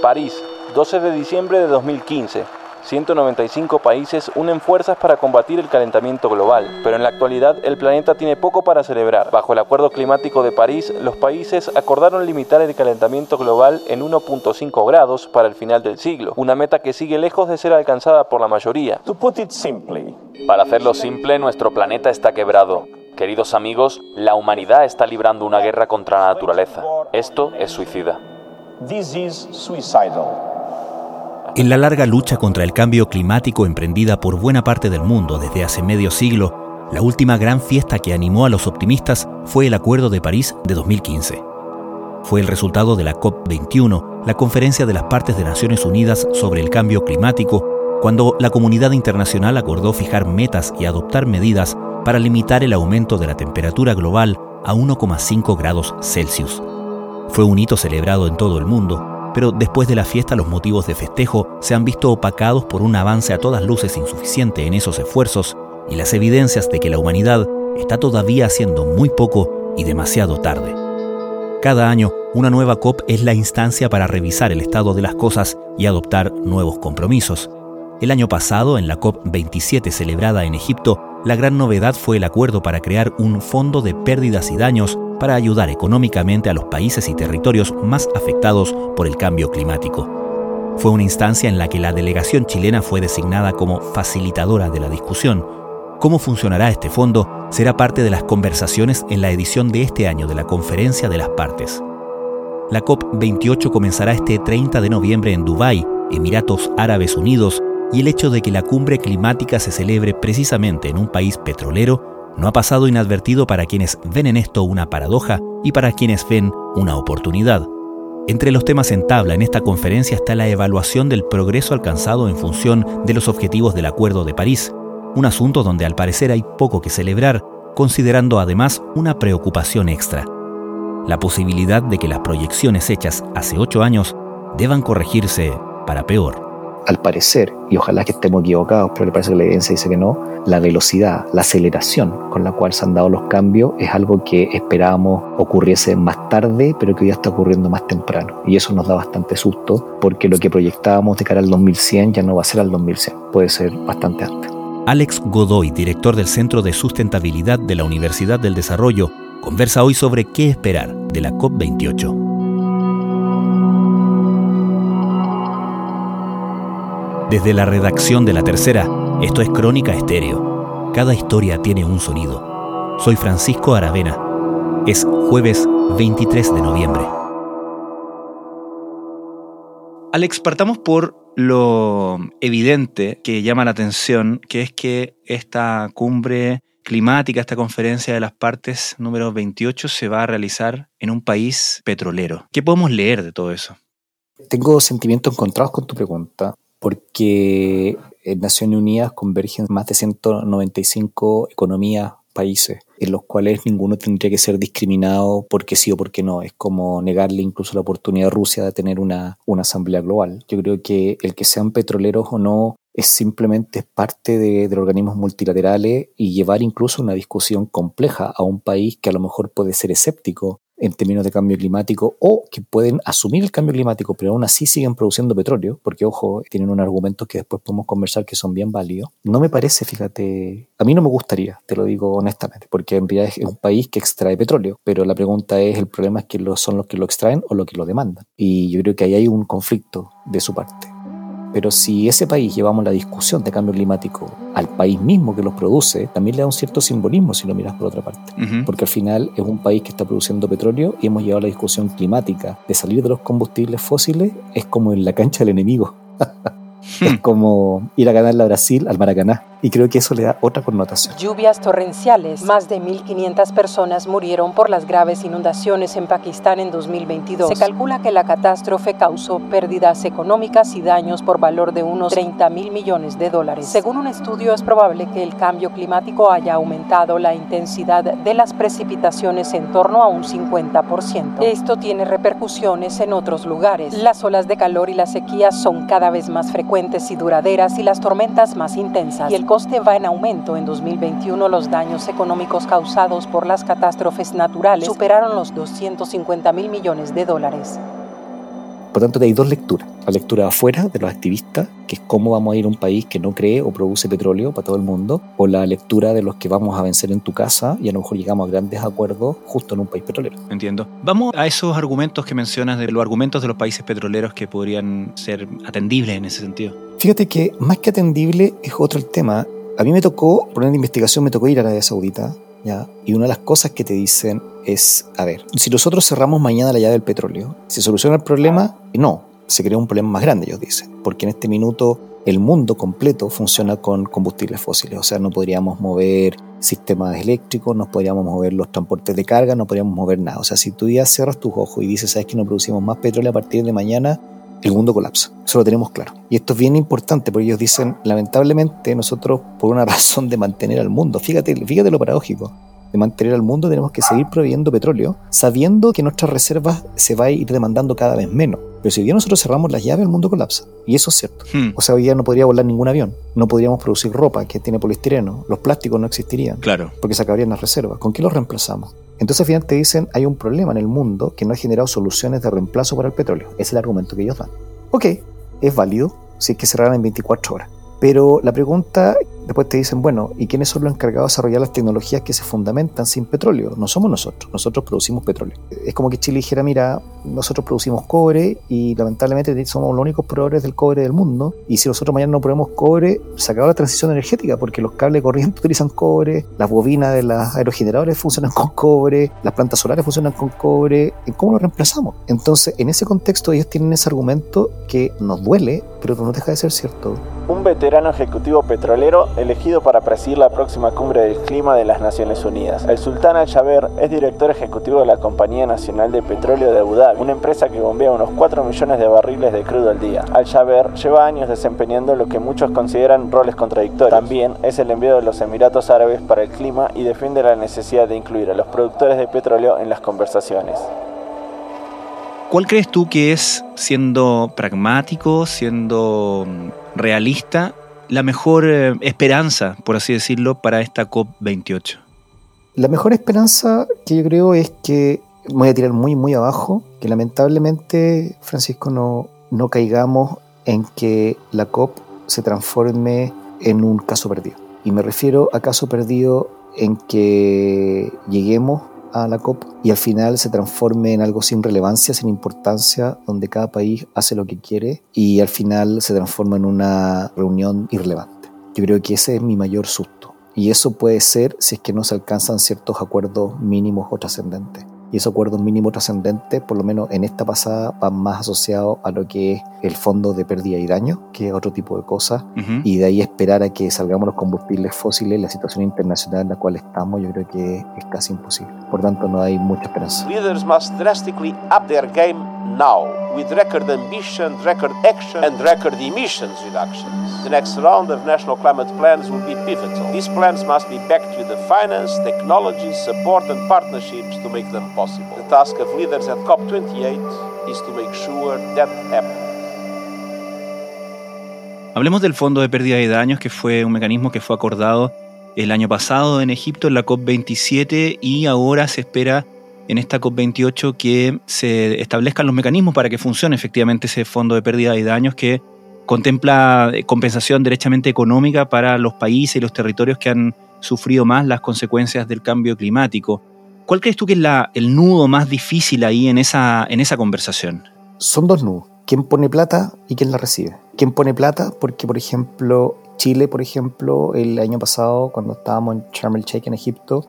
París, 12 de diciembre de 2015. 195 países unen fuerzas para combatir el calentamiento global, pero en la actualidad el planeta tiene poco para celebrar. Bajo el Acuerdo Climático de París, los países acordaron limitar el calentamiento global en 1.5 grados para el final del siglo, una meta que sigue lejos de ser alcanzada por la mayoría. Para hacerlo simple, nuestro planeta está quebrado. Queridos amigos, la humanidad está librando una guerra contra la naturaleza. Esto es suicida. En la larga lucha contra el cambio climático emprendida por buena parte del mundo desde hace medio siglo, la última gran fiesta que animó a los optimistas fue el Acuerdo de París de 2015. Fue el resultado de la COP21, la Conferencia de las Partes de Naciones Unidas sobre el Cambio Climático, cuando la comunidad internacional acordó fijar metas y adoptar medidas para limitar el aumento de la temperatura global a 1,5 grados Celsius. Fue un hito celebrado en todo el mundo, pero después de la fiesta los motivos de festejo se han visto opacados por un avance a todas luces insuficiente en esos esfuerzos y las evidencias de que la humanidad está todavía haciendo muy poco y demasiado tarde. Cada año, una nueva COP es la instancia para revisar el estado de las cosas y adoptar nuevos compromisos. El año pasado, en la COP 27 celebrada en Egipto, la gran novedad fue el acuerdo para crear un fondo de pérdidas y daños para ayudar económicamente a los países y territorios más afectados por el cambio climático. Fue una instancia en la que la delegación chilena fue designada como facilitadora de la discusión. ¿Cómo funcionará este fondo? Será parte de las conversaciones en la edición de este año de la Conferencia de las Partes. La COP28 comenzará este 30 de noviembre en Dubái, Emiratos Árabes Unidos, y el hecho de que la cumbre climática se celebre precisamente en un país petrolero no ha pasado inadvertido para quienes ven en esto una paradoja y para quienes ven una oportunidad. Entre los temas en tabla en esta conferencia está la evaluación del progreso alcanzado en función de los objetivos del Acuerdo de París, un asunto donde al parecer hay poco que celebrar, considerando además una preocupación extra, la posibilidad de que las proyecciones hechas hace ocho años deban corregirse para peor al parecer, y ojalá que estemos equivocados, pero le parece que la evidencia dice que no, la velocidad, la aceleración con la cual se han dado los cambios es algo que esperábamos ocurriese más tarde, pero que ya está ocurriendo más temprano. Y eso nos da bastante susto, porque lo que proyectábamos de cara al 2100 ya no va a ser al 2100, puede ser bastante antes. Alex Godoy, director del Centro de Sustentabilidad de la Universidad del Desarrollo, conversa hoy sobre qué esperar de la COP28. Desde la redacción de La Tercera, esto es Crónica Estéreo. Cada historia tiene un sonido. Soy Francisco Aravena. Es jueves 23 de noviembre. Alex, partamos por lo evidente que llama la atención, que es que esta cumbre climática, esta conferencia de las partes número 28 se va a realizar en un país petrolero. ¿Qué podemos leer de todo eso? Tengo sentimientos encontrados con tu pregunta porque en Naciones Unidas convergen más de 195 economías, países, en los cuales ninguno tendría que ser discriminado porque sí o porque no. Es como negarle incluso la oportunidad a Rusia de tener una, una asamblea global. Yo creo que el que sean petroleros o no es simplemente parte de, organismos multilaterales y llevar incluso una discusión compleja a un país que a lo mejor puede ser escéptico en términos de cambio climático o que pueden asumir el cambio climático, pero aún así siguen produciendo petróleo, porque ojo, tienen un argumento que después podemos conversar que son bien válidos. No me parece, fíjate, a mí no me gustaría, te lo digo honestamente, porque en realidad es un país que extrae petróleo, pero la pregunta es, el problema es que son los que lo extraen o los que lo demandan. Y yo creo que ahí hay un conflicto de su parte. Pero si ese país llevamos la discusión de cambio climático al país mismo que los produce, también le da un cierto simbolismo si lo miras por otra parte. Porque al final es un país que está produciendo petróleo y hemos llevado la discusión climática de salir de los combustibles fósiles, es como en la cancha del enemigo. es como ir a ganarle a Brasil al Maracaná y creo que eso le da otra connotación. Lluvias torrenciales. Más de 1.500 personas murieron por las graves inundaciones en Pakistán en 2022. Se calcula que la catástrofe causó pérdidas económicas y daños por valor de unos 30 mil millones de dólares. Según un estudio, es probable que el cambio climático haya aumentado la intensidad de las precipitaciones en torno a un 50%. Esto tiene repercusiones en otros lugares. Las olas de calor y las sequías son cada vez más frecuentes y duraderas y las tormentas más intensas. Y el coste va en aumento. En 2021 los daños económicos causados por las catástrofes naturales superaron los 250 mil millones de dólares. Por tanto, hay dos lecturas. La lectura afuera de los activistas, que es cómo vamos a ir a un país que no cree o produce petróleo para todo el mundo, o la lectura de los que vamos a vencer en tu casa y a lo mejor llegamos a grandes acuerdos justo en un país petrolero. Entiendo. Vamos a esos argumentos que mencionas, de los argumentos de los países petroleros que podrían ser atendibles en ese sentido. Fíjate que más que atendible es otro el tema. A mí me tocó, por una investigación, me tocó ir a Arabia Saudita, Y una de las cosas que te dicen es, a ver, si nosotros cerramos mañana la llave del petróleo, ¿se soluciona el problema? No, se crea un problema más grande, ellos dicen, porque en este minuto el mundo completo funciona con combustibles fósiles, o sea, no podríamos mover sistemas eléctricos, no podríamos mover los transportes de carga, no podríamos mover nada. O sea, si tú ya cierras tus ojos y dices, sabes que no producimos más petróleo a partir de mañana, el mundo colapsa. Eso lo tenemos claro. Y esto es bien importante porque ellos dicen, lamentablemente nosotros, por una razón de mantener al mundo, fíjate, fíjate lo paradójico, de mantener al mundo tenemos que seguir proveyendo petróleo, sabiendo que nuestras reservas se va a ir demandando cada vez menos. Pero si hoy día nosotros cerramos las llaves, el mundo colapsa. Y eso es cierto. Hmm. O sea, hoy día no podría volar ningún avión. No podríamos producir ropa que tiene poliestireno. Los plásticos no existirían. Claro. Porque se acabarían las reservas. ¿Con qué los reemplazamos? Entonces al final te dicen, hay un problema en el mundo que no ha generado soluciones de reemplazo para el petróleo. Es el argumento que ellos dan. Ok, es válido si es que cerraran en 24 horas. Pero la pregunta, después te dicen, bueno, ¿y quiénes son los encargados de desarrollar las tecnologías que se fundamentan sin petróleo? No somos nosotros, nosotros producimos petróleo. Es como que Chile dijera, mira, nosotros producimos cobre y lamentablemente somos los únicos proveedores del cobre del mundo. Y si nosotros mañana no probemos cobre, se acaba la transición energética porque los cables de corriente utilizan cobre, las bobinas de los aerogeneradores funcionan con cobre, las plantas solares funcionan con cobre. ¿Cómo lo reemplazamos? Entonces, en ese contexto, ellos tienen ese argumento que nos duele, pero no deja de ser cierto. Un veterano ejecutivo petrolero elegido para presidir la próxima cumbre del clima de las Naciones Unidas. El sultán Al-Jaber es director ejecutivo de la Compañía Nacional de Petróleo de Abu Dhabi, una empresa que bombea unos 4 millones de barriles de crudo al día. Al-Jaber lleva años desempeñando lo que muchos consideran roles contradictorios. También es el enviado de los Emiratos Árabes para el clima y defiende la necesidad de incluir a los productores de petróleo en las conversaciones. ¿Cuál crees tú que es, siendo pragmático, siendo realista, la mejor eh, esperanza, por así decirlo, para esta COP28? La mejor esperanza que yo creo es que, voy a tirar muy, muy abajo, que lamentablemente, Francisco, no, no caigamos en que la COP se transforme en un caso perdido. Y me refiero a caso perdido en que lleguemos a la COP y al final se transforme en algo sin relevancia, sin importancia, donde cada país hace lo que quiere y al final se transforma en una reunión irrelevante. Yo creo que ese es mi mayor susto. Y eso puede ser si es que no se alcanzan ciertos acuerdos mínimos o trascendentes y esos acuerdos mínimos trascendentes, por lo menos en esta pasada, van más asociados a lo que es el fondo de pérdida y daño, que es otro tipo de cosas, Ujú. y de ahí esperar a que salgamos los combustibles fósiles, la situación internacional en la cual estamos, yo creo que es casi imposible. Por tanto, no hay mucha esperanza. Leaders must drastically up their game now, with record ambition, record action, and record emissions reductions. The next round of national climate plans will be pivotal. These plans must be backed with the finance, technology, support, and partnerships to make them possible. The task of leaders at COP28 is to make sure that happens. Hablemos del Fondo de Pérdida de Daños, que fue un mecanismo que fue acordado el año pasado en Egipto en la COP27 y ahora se espera en esta COP28 que se establezcan los mecanismos para que funcione efectivamente ese Fondo de Pérdida de Daños que contempla eh, compensación derechamente económica para los países y los territorios que han sufrido más las consecuencias del cambio climático. ¿Cuál crees tú que es la- el nudo más difícil ahí en esa, en esa conversación? Son dos nudos. ¿Quién pone plata y quién la recibe? ¿Quién pone plata? Porque, por ejemplo, Chile, por ejemplo, el año pasado, cuando estábamos en Sharm el Sheikh en Egipto,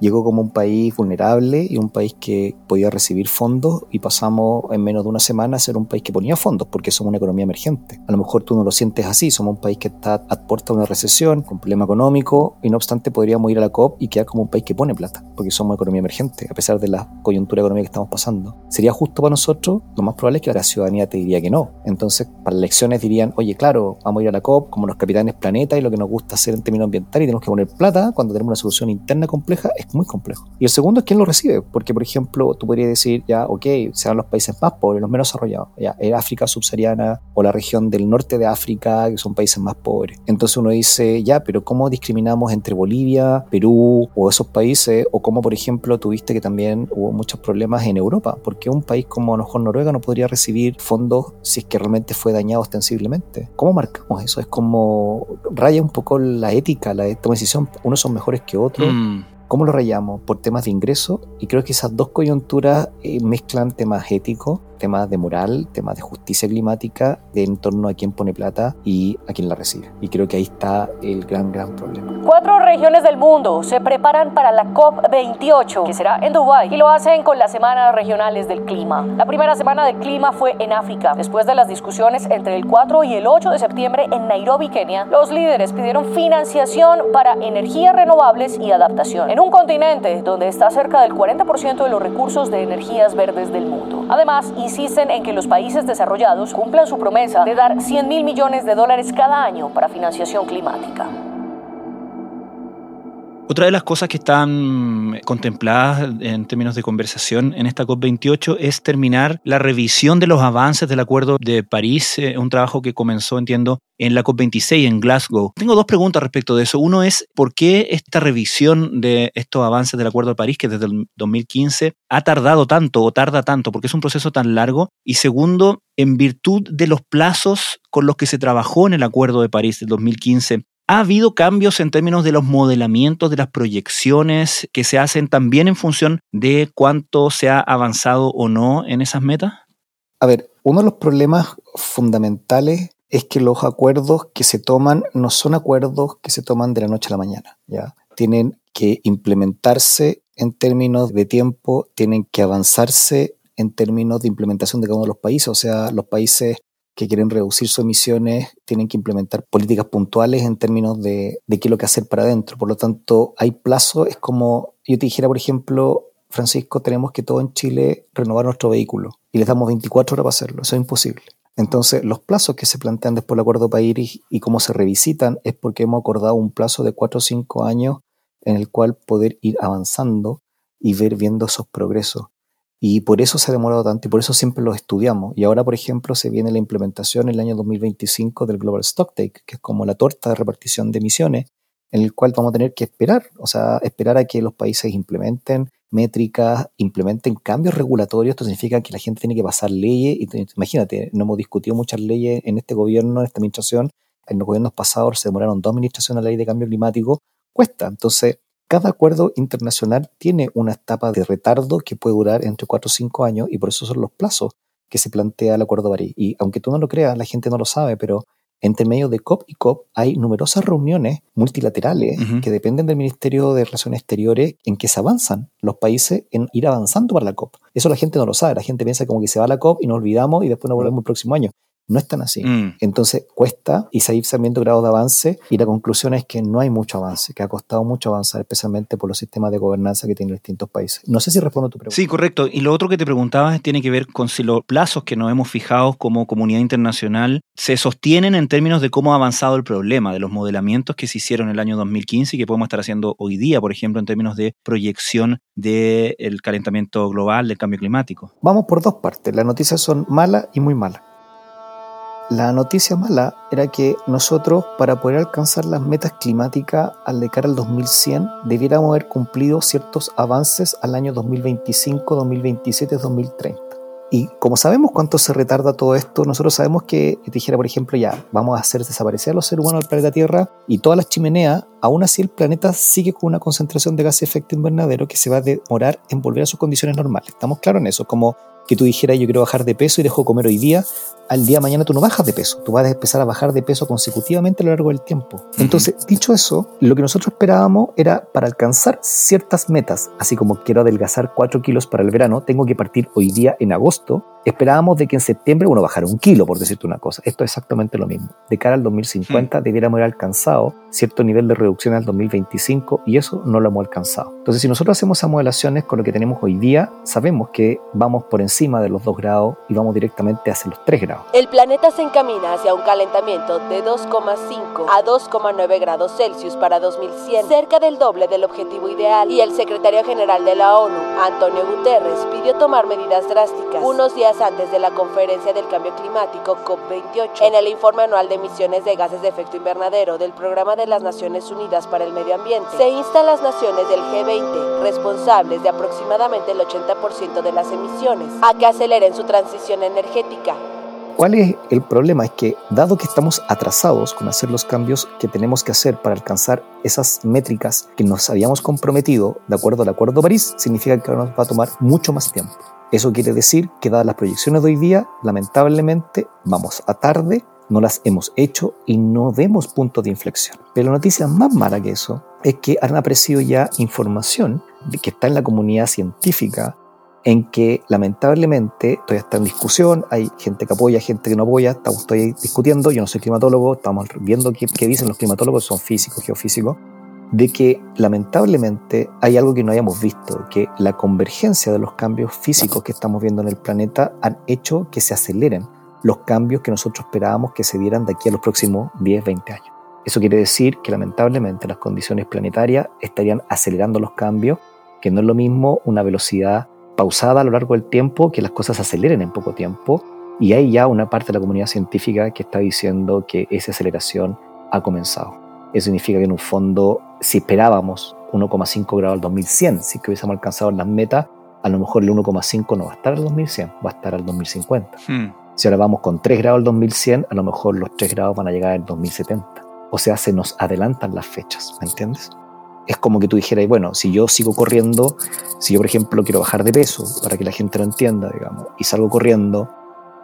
llegó como un país vulnerable y un país que podía recibir fondos y pasamos en menos de una semana a ser un país que ponía fondos porque somos una economía emergente. A lo mejor tú no lo sientes así, somos un país que está a puerta de una recesión, con problema económico y no obstante podríamos ir a la COP y quedar como un país que pone plata porque somos economía emergente a pesar de la coyuntura económica que estamos pasando. ¿Sería justo para nosotros? Lo más probable es que la ciudadanía te diría que no. Entonces, para las elecciones dirían, oye, claro, vamos a ir a la COP como los capitanes planeta y lo que nos gusta hacer en términos ambientales y tenemos que poner plata cuando tenemos una solución interna compleja es muy complejo. Y el segundo es quién lo recibe, porque por ejemplo tú podrías decir, ya, ok, sean los países más pobres, los menos desarrollados, ya, el África subsahariana o la región del norte de África, que son países más pobres. Entonces uno dice, ya, pero ¿cómo discriminamos entre Bolivia, Perú o esos países? O cómo, por ejemplo, tuviste que también hubo muchos problemas en Europa, porque un país como a lo mejor Noruega no podría recibir fondos si es que realmente fue dañado ostensiblemente. ¿Cómo marcamos eso? Es como raya un poco la ética, la decisión, unos son mejores que otros. Mm. ¿Cómo lo rayamos? Por temas de ingreso. Y creo que esas dos coyunturas eh, mezclan temas éticos temas de moral, temas de justicia climática, de en torno a quién pone plata y a quién la recibe. Y creo que ahí está el gran, gran problema. Cuatro regiones del mundo se preparan para la COP28, que será en Dubái, y lo hacen con las semanas regionales del clima. La primera semana del clima fue en África. Después de las discusiones entre el 4 y el 8 de septiembre en Nairobi, Kenia, los líderes pidieron financiación para energías renovables y adaptación, en un continente donde está cerca del 40% de los recursos de energías verdes del mundo. Además, insisten en que los países desarrollados cumplan su promesa de dar 100 mil millones de dólares cada año para financiación climática. Otra de las cosas que están contempladas en términos de conversación en esta COP28 es terminar la revisión de los avances del Acuerdo de París, eh, un trabajo que comenzó, entiendo, en la COP26 en Glasgow. Tengo dos preguntas respecto de eso. Uno es, ¿por qué esta revisión de estos avances del Acuerdo de París, que desde el 2015 ha tardado tanto o tarda tanto? ¿Por qué es un proceso tan largo? Y segundo, en virtud de los plazos con los que se trabajó en el Acuerdo de París del 2015, ¿Ha habido cambios en términos de los modelamientos, de las proyecciones que se hacen también en función de cuánto se ha avanzado o no en esas metas? A ver, uno de los problemas fundamentales es que los acuerdos que se toman no son acuerdos que se toman de la noche a la mañana. Tienen que implementarse en términos de tiempo, tienen que avanzarse en términos de implementación de cada uno de los países, o sea, los países que quieren reducir sus emisiones tienen que implementar políticas puntuales en términos de, qué es lo que hacer para adentro. Por lo tanto, hay plazo, es como yo te dijera, por ejemplo, Francisco, tenemos que todo en Chile renovar nuestro vehículo y les damos 24 horas para hacerlo, eso es imposible. Entonces, los plazos que se plantean después del Acuerdo País y cómo se revisitan es porque hemos acordado un plazo de 4 o 5 años en el cual poder ir avanzando y ver viendo esos progresos. Y por eso se ha demorado tanto y por eso siempre lo estudiamos. Y ahora, por ejemplo, se viene la implementación en el año 2025 del Global Stocktake, que es como la torta de repartición de emisiones, en el cual vamos a tener que esperar, o sea, esperar a que los países implementen métricas, implementen cambios regulatorios. Esto significa que la gente tiene que pasar leyes. Y, imagínate, no hemos discutido muchas leyes en este gobierno, en esta administración. En los gobiernos pasados se demoraron dos administraciones la ley de cambio climático. Cuesta. Entonces, cada acuerdo internacional tiene una etapa de retardo que puede durar entre 4 o 5 años y por eso son los plazos que se plantea el Acuerdo de París. Y aunque tú no lo creas, la gente no lo sabe, pero entre medio de COP y COP hay numerosas reuniones multilaterales que dependen del Ministerio de Relaciones Exteriores en que se avanzan los países en ir avanzando para la COP. Eso la gente no lo sabe, la gente piensa como que se va a la COP y nos olvidamos y después nos volvemos el próximo año. No es tan así. Mm. Entonces cuesta y seguir viendo grados de avance y la conclusión es que no hay mucho avance, que ha costado mucho avanzar, especialmente por los sistemas de gobernanza que tienen distintos países. No sé si respondo a tu pregunta. Sí, correcto. Y lo otro que te preguntaba tiene que ver con si los plazos que nos hemos fijado como comunidad internacional se sostienen en términos de cómo ha avanzado el problema, de los modelamientos que se hicieron en el año 2015 y que podemos estar haciendo hoy día, por ejemplo, en términos de proyección del calentamiento global, del cambio climático. Vamos por dos partes. Las noticias son malas y muy malas. La noticia mala era que nosotros, para poder alcanzar las metas climáticas al de cara al 2100, debiéramos haber cumplido ciertos avances al año 2025, 2027, 2030. Y como sabemos cuánto se retarda todo esto, nosotros sabemos que, dijera, por ejemplo, ya vamos a hacer desaparecer a los seres humanos del planeta Tierra y todas las chimeneas, aún así el planeta sigue con una concentración de gas de efecto invernadero que se va a demorar en volver a sus condiciones normales. ¿Estamos claros en eso? Como que tú dijeras yo quiero bajar de peso y dejo comer hoy día, al día de mañana tú no bajas de peso, tú vas a empezar a bajar de peso consecutivamente a lo largo del tiempo. Entonces, dicho eso, lo que nosotros esperábamos era para alcanzar ciertas metas, así como quiero adelgazar 4 kilos para el verano, tengo que partir hoy día en agosto Esperábamos de que en septiembre uno bajara un kilo, por decirte una cosa. Esto es exactamente lo mismo. De cara al 2050 hmm. debiéramos haber alcanzado cierto nivel de reducción al 2025 y eso no lo hemos alcanzado. Entonces, si nosotros hacemos esas modelaciones con lo que tenemos hoy día, sabemos que vamos por encima de los 2 grados y vamos directamente hacia los 3 grados. El planeta se encamina hacia un calentamiento de 2,5 a 2,9 grados Celsius para 2100, cerca del doble del objetivo ideal. Y el secretario general de la ONU, Antonio Guterres, pidió tomar medidas drásticas unos días antes de la conferencia del cambio climático COP28. En el informe anual de emisiones de gases de efecto invernadero del Programa de las Naciones Unidas para el Medio Ambiente, se insta a las naciones del G20, responsables de aproximadamente el 80% de las emisiones, a que aceleren su transición energética. ¿Cuál es el problema? Es que dado que estamos atrasados con hacer los cambios que tenemos que hacer para alcanzar esas métricas que nos habíamos comprometido de acuerdo al Acuerdo de París, significa que nos va a tomar mucho más tiempo. Eso quiere decir que dadas las proyecciones de hoy día, lamentablemente vamos a tarde, no las hemos hecho y no vemos puntos de inflexión. Pero la noticia más mala que eso es que han aparecido ya información de que está en la comunidad científica en que lamentablemente todavía está en discusión, hay gente que apoya, gente que no apoya, estamos todavía discutiendo, yo no soy climatólogo, estamos viendo qué, qué dicen los climatólogos, son físicos, geofísicos, de que lamentablemente hay algo que no hayamos visto, que la convergencia de los cambios físicos que estamos viendo en el planeta han hecho que se aceleren los cambios que nosotros esperábamos que se dieran de aquí a los próximos 10, 20 años. Eso quiere decir que lamentablemente las condiciones planetarias estarían acelerando los cambios, que no es lo mismo una velocidad pausada a lo largo del tiempo que las cosas aceleren en poco tiempo. Y hay ya una parte de la comunidad científica que está diciendo que esa aceleración ha comenzado. Eso significa que en un fondo, si esperábamos 1,5 grados al 2100, si que hubiésemos alcanzado las metas, a lo mejor el 1,5 no va a estar al 2100, va a estar al 2050. Hmm. Si ahora vamos con 3 grados al 2100, a lo mejor los 3 grados van a llegar al 2070. O sea, se nos adelantan las fechas, ¿me entiendes? Es como que tú dijeras, bueno, si yo sigo corriendo, si yo por ejemplo quiero bajar de peso, para que la gente lo entienda, digamos, y salgo corriendo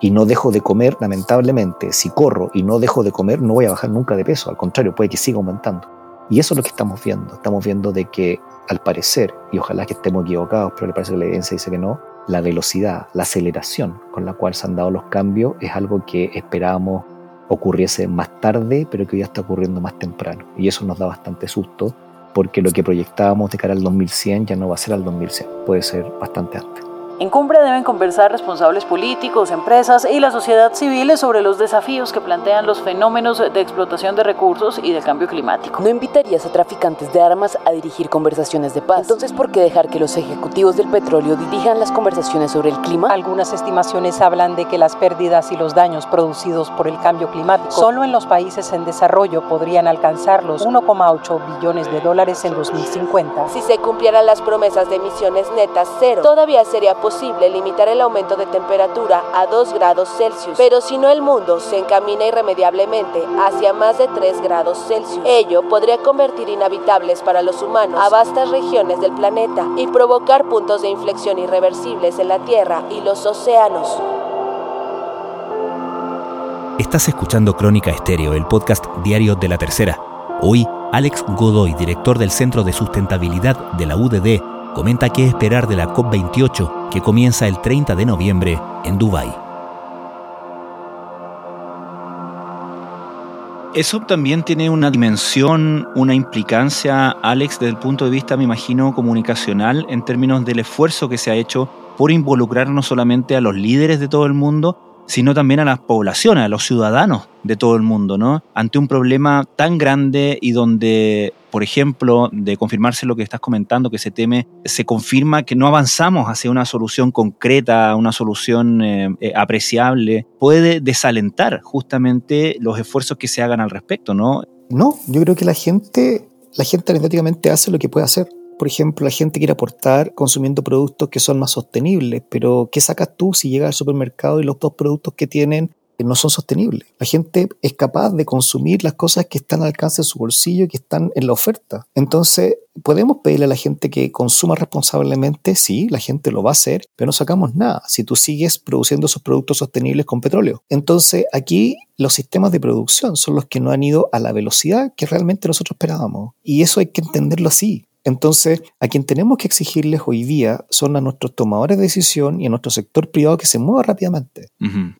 y no dejo de comer, lamentablemente, si corro y no dejo de comer, no voy a bajar nunca de peso, al contrario, puede que siga aumentando. Y eso es lo que estamos viendo. Estamos viendo de que, al parecer, y ojalá que estemos equivocados, pero le parece que la evidencia dice que no, la velocidad, la aceleración con la cual se han dado los cambios es algo que esperábamos ocurriese más tarde, pero que hoy ya está ocurriendo más temprano. Y eso nos da bastante susto, porque lo que proyectábamos de cara al 2100 ya no va a ser al 2100, puede ser bastante antes. En cumbre deben conversar responsables políticos, empresas y la sociedad civil sobre los desafíos que plantean los fenómenos de explotación de recursos y del cambio climático. ¿No invitarías a traficantes de armas a dirigir conversaciones de paz? Entonces, ¿por qué dejar que los ejecutivos del petróleo dirijan las conversaciones sobre el clima? Algunas estimaciones hablan de que las pérdidas y los daños producidos por el cambio climático solo en los países en desarrollo podrían alcanzar los 1,8 billones de dólares en 2050. Si se cumplieran las promesas de emisiones netas cero, todavía sería posible limitar el aumento de temperatura a 2 grados Celsius, pero si no el mundo se encamina irremediablemente hacia más de 3 grados Celsius. Ello podría convertir inhabitables para los humanos a vastas regiones del planeta y provocar puntos de inflexión irreversibles en la Tierra y los océanos. Estás escuchando Crónica Estéreo, el podcast diario de la Tercera. Hoy, Alex Godoy, director del Centro de Sustentabilidad de la UDD, comenta qué esperar de la COP28 que comienza el 30 de noviembre en Dubái. Eso también tiene una dimensión, una implicancia, Alex, desde el punto de vista, me imagino, comunicacional, en términos del esfuerzo que se ha hecho por involucrar no solamente a los líderes de todo el mundo, sino también a las poblaciones, a los ciudadanos de todo el mundo, ¿no? Ante un problema tan grande y donde, por ejemplo, de confirmarse lo que estás comentando, que se teme, se confirma que no avanzamos hacia una solución concreta, una solución eh, eh, apreciable, puede desalentar justamente los esfuerzos que se hagan al respecto, ¿no? No, yo creo que la gente, la gente anecdóticamente hace lo que puede hacer por ejemplo, la gente quiere aportar consumiendo productos que son más sostenibles, pero ¿qué sacas tú si llegas al supermercado y los dos productos que tienen no son sostenibles? La gente es capaz de consumir las cosas que están al alcance de su bolsillo, que están en la oferta. Entonces, ¿podemos pedirle a la gente que consuma responsablemente? Sí, la gente lo va a hacer, pero no sacamos nada si tú sigues produciendo esos productos sostenibles con petróleo. Entonces, aquí los sistemas de producción son los que no han ido a la velocidad que realmente nosotros esperábamos. Y eso hay que entenderlo así Entonces, a quien tenemos que exigirles hoy día son a nuestros tomadores de decisión y a nuestro sector privado que se mueva rápidamente.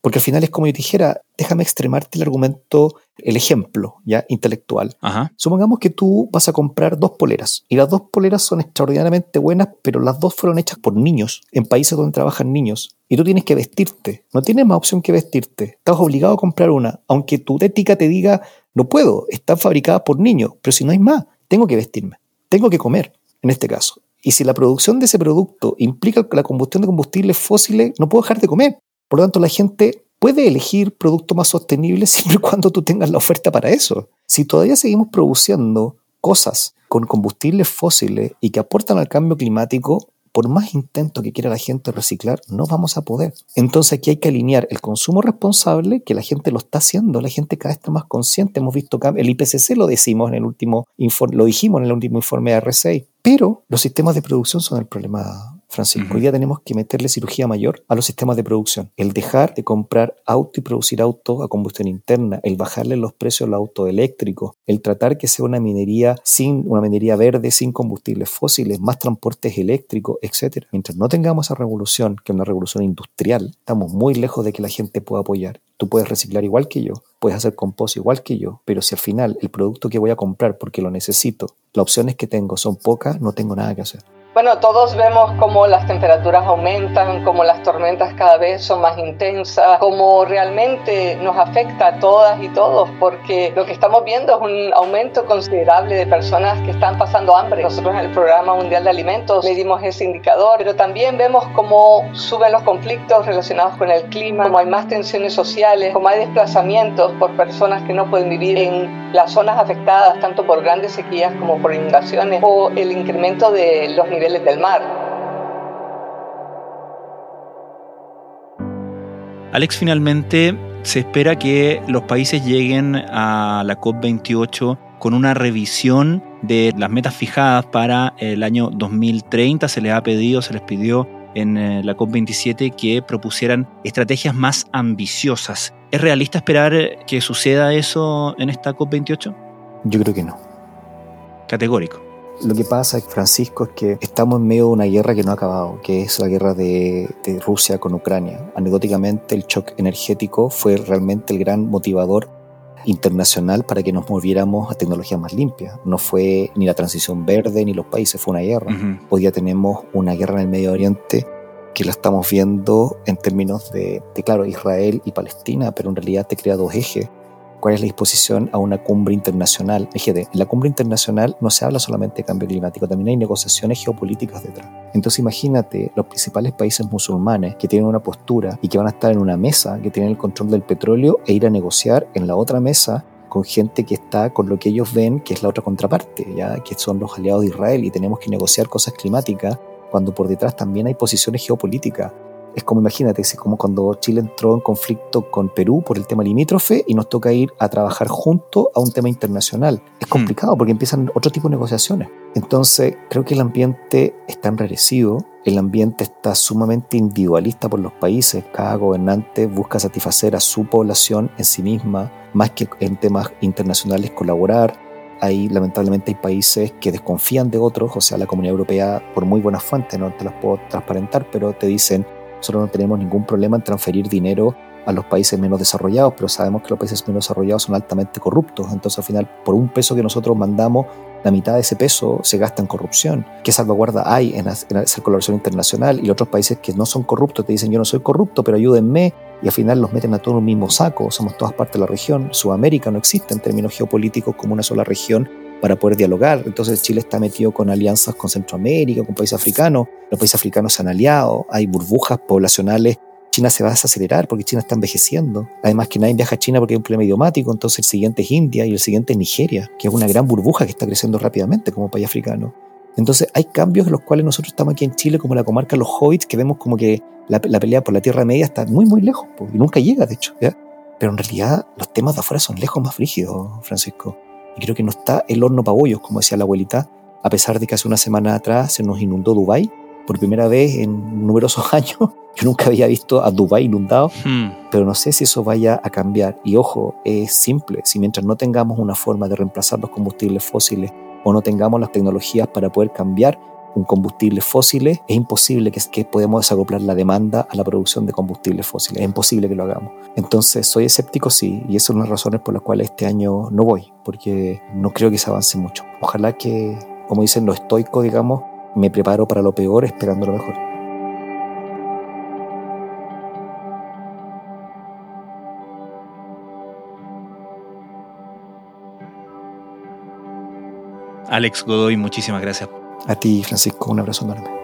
Porque al final es como yo dijera, déjame extremarte el argumento, el ejemplo ya intelectual. Supongamos que tú vas a comprar dos poleras y las dos poleras son extraordinariamente buenas, pero las dos fueron hechas por niños en países donde trabajan niños. Y tú tienes que vestirte, no tienes más opción que vestirte. Estás obligado a comprar una, aunque tu ética te diga, no puedo, están fabricadas por niños, pero si no hay más, tengo que vestirme, tengo que comer, en este caso. Y si la producción de ese producto implica la combustión de combustibles fósiles, no puedo dejar de comer. Por lo tanto, la gente puede elegir productos más sostenibles siempre y cuando tú tengas la oferta para eso. Si todavía seguimos produciendo cosas con combustibles fósiles y que aportan al cambio climático, por más intento que quiera la gente reciclar, no vamos a poder. Entonces aquí hay que alinear el consumo responsable, que la gente lo está haciendo, la gente cada vez está más consciente. Hemos visto el IPCC lo decimos en el último informe, lo dijimos en el último informe de R6, pero los sistemas de producción son el problema Francisco. Hoy día tenemos que meterle cirugía mayor a los sistemas de producción. El dejar de comprar auto y producir autos a combustión interna, el bajarle los precios a los autos eléctricos, el tratar que sea una minería sin una minería verde, sin combustibles fósiles, más transportes eléctricos, etc. Mientras no tengamos esa revolución, que es una revolución industrial, estamos muy lejos de que la gente pueda apoyar. Tú puedes reciclar igual que yo, puedes hacer compost igual que yo, pero si al final el producto que voy a comprar porque lo necesito, las opciones que tengo son pocas, no tengo nada que hacer. Bueno, todos vemos cómo las temperaturas aumentan, cómo las tormentas cada vez son más intensas, cómo realmente nos afecta a todas y todos, porque lo que estamos viendo es un aumento considerable de personas que están pasando hambre. Nosotros en el Programa Mundial de Alimentos medimos ese indicador, pero también vemos cómo suben los conflictos relacionados con el clima, cómo hay más tensiones sociales, cómo hay desplazamientos por personas que no pueden vivir en las zonas afectadas tanto por grandes sequías como por inundaciones o el incremento de los niveles del mar. Alex, finalmente se espera que los países lleguen a la COP28 con una revisión de las metas fijadas para el año 2030. Se les ha pedido, se les pidió en eh, la COP27 que propusieran estrategias más ambiciosas. ¿Es realista esperar que suceda eso en esta COP28? Yo creo que no. Categórico. Lo que pasa, Francisco, es que estamos en medio de una guerra que no ha acabado, que es la guerra de, Rusia con Ucrania. Anecdóticamente, el shock energético fue realmente el gran motivador internacional para que nos moviéramos a tecnologías más limpias. No fue ni la transición verde ni los países, fue una guerra. Hoy día tenemos una guerra en el Medio Oriente que la estamos viendo en términos de, de, claro, Israel y Palestina, pero en realidad te crea dos ejes cuál es la disposición a una cumbre internacional. Fíjate, en la cumbre internacional no se habla solamente de cambio climático, también hay negociaciones geopolíticas detrás. Entonces imagínate los principales países musulmanes que tienen una postura y que van a estar en una mesa, que tienen el control del petróleo e ir a negociar en la otra mesa con gente que está con lo que ellos ven que es la otra contraparte, ya que son los aliados de Israel y tenemos que negociar cosas climáticas cuando por detrás también hay posiciones geopolíticas es como, imagínate, es como cuando Chile entró en conflicto con Perú por el tema limítrofe y nos toca ir a trabajar junto a un tema internacional. Es hmm. complicado porque empiezan otro tipo de negociaciones. Entonces, creo que el ambiente está enrarecido, el ambiente está sumamente individualista por los países. Cada gobernante busca satisfacer a su población en sí misma, más que en temas internacionales colaborar. Ahí, lamentablemente, hay países que desconfían de otros, o sea, la Comunidad Europea, por muy buenas fuentes, no te las puedo transparentar, pero te dicen, nosotros no tenemos ningún problema en transferir dinero a los países menos desarrollados, pero sabemos que los países menos desarrollados son altamente corruptos. Entonces, al final, por un peso que nosotros mandamos, la mitad de ese peso se gasta en corrupción. ¿Qué salvaguarda hay en, hacer colaboración internacional? Y los otros países que no son corruptos te dicen, yo no soy corrupto, pero ayúdenme. Y al final los meten a todos en un mismo saco. Somos todas partes de la región. Sudamérica no existe en términos geopolíticos como una sola región para poder dialogar. Entonces Chile está metido con alianzas con Centroamérica, con países africanos. Los países africanos se han aliado, hay burbujas poblacionales. China se va a desacelerar porque China está envejeciendo. Además que nadie viaja a China porque hay un problema idiomático, entonces el siguiente es India y el siguiente es Nigeria, que es una gran burbuja que está creciendo rápidamente como país africano. Entonces hay cambios en los cuales nosotros estamos aquí en Chile, como la comarca Los Hobbits, que vemos como que la, pelea por la Tierra Media está muy, muy lejos, y nunca llega, de hecho. Pero en realidad los temas de afuera son lejos más frígidos, Francisco. Y creo que no está el horno para bollos, como decía la abuelita, a pesar de que hace una semana atrás se nos inundó Dubái por primera vez en numerosos años. Yo nunca había visto a Dubái inundado, hmm. pero no sé si eso vaya a cambiar. Y ojo, es simple, si mientras no tengamos una forma de reemplazar los combustibles fósiles o no tengamos las tecnologías para poder cambiar un combustible fósiles, es imposible que, que podemos desacoplar la demanda a la producción de combustibles fósiles. Es imposible que lo hagamos. Entonces, soy escéptico, sí, y esas son las razones por las cuales este año no voy, porque no creo que se avance mucho. Ojalá que, como dicen los estoicos, digamos, me preparo para lo peor esperando lo mejor. Alex Godoy, muchísimas gracias a ti, Francisco, un abrazo enorme.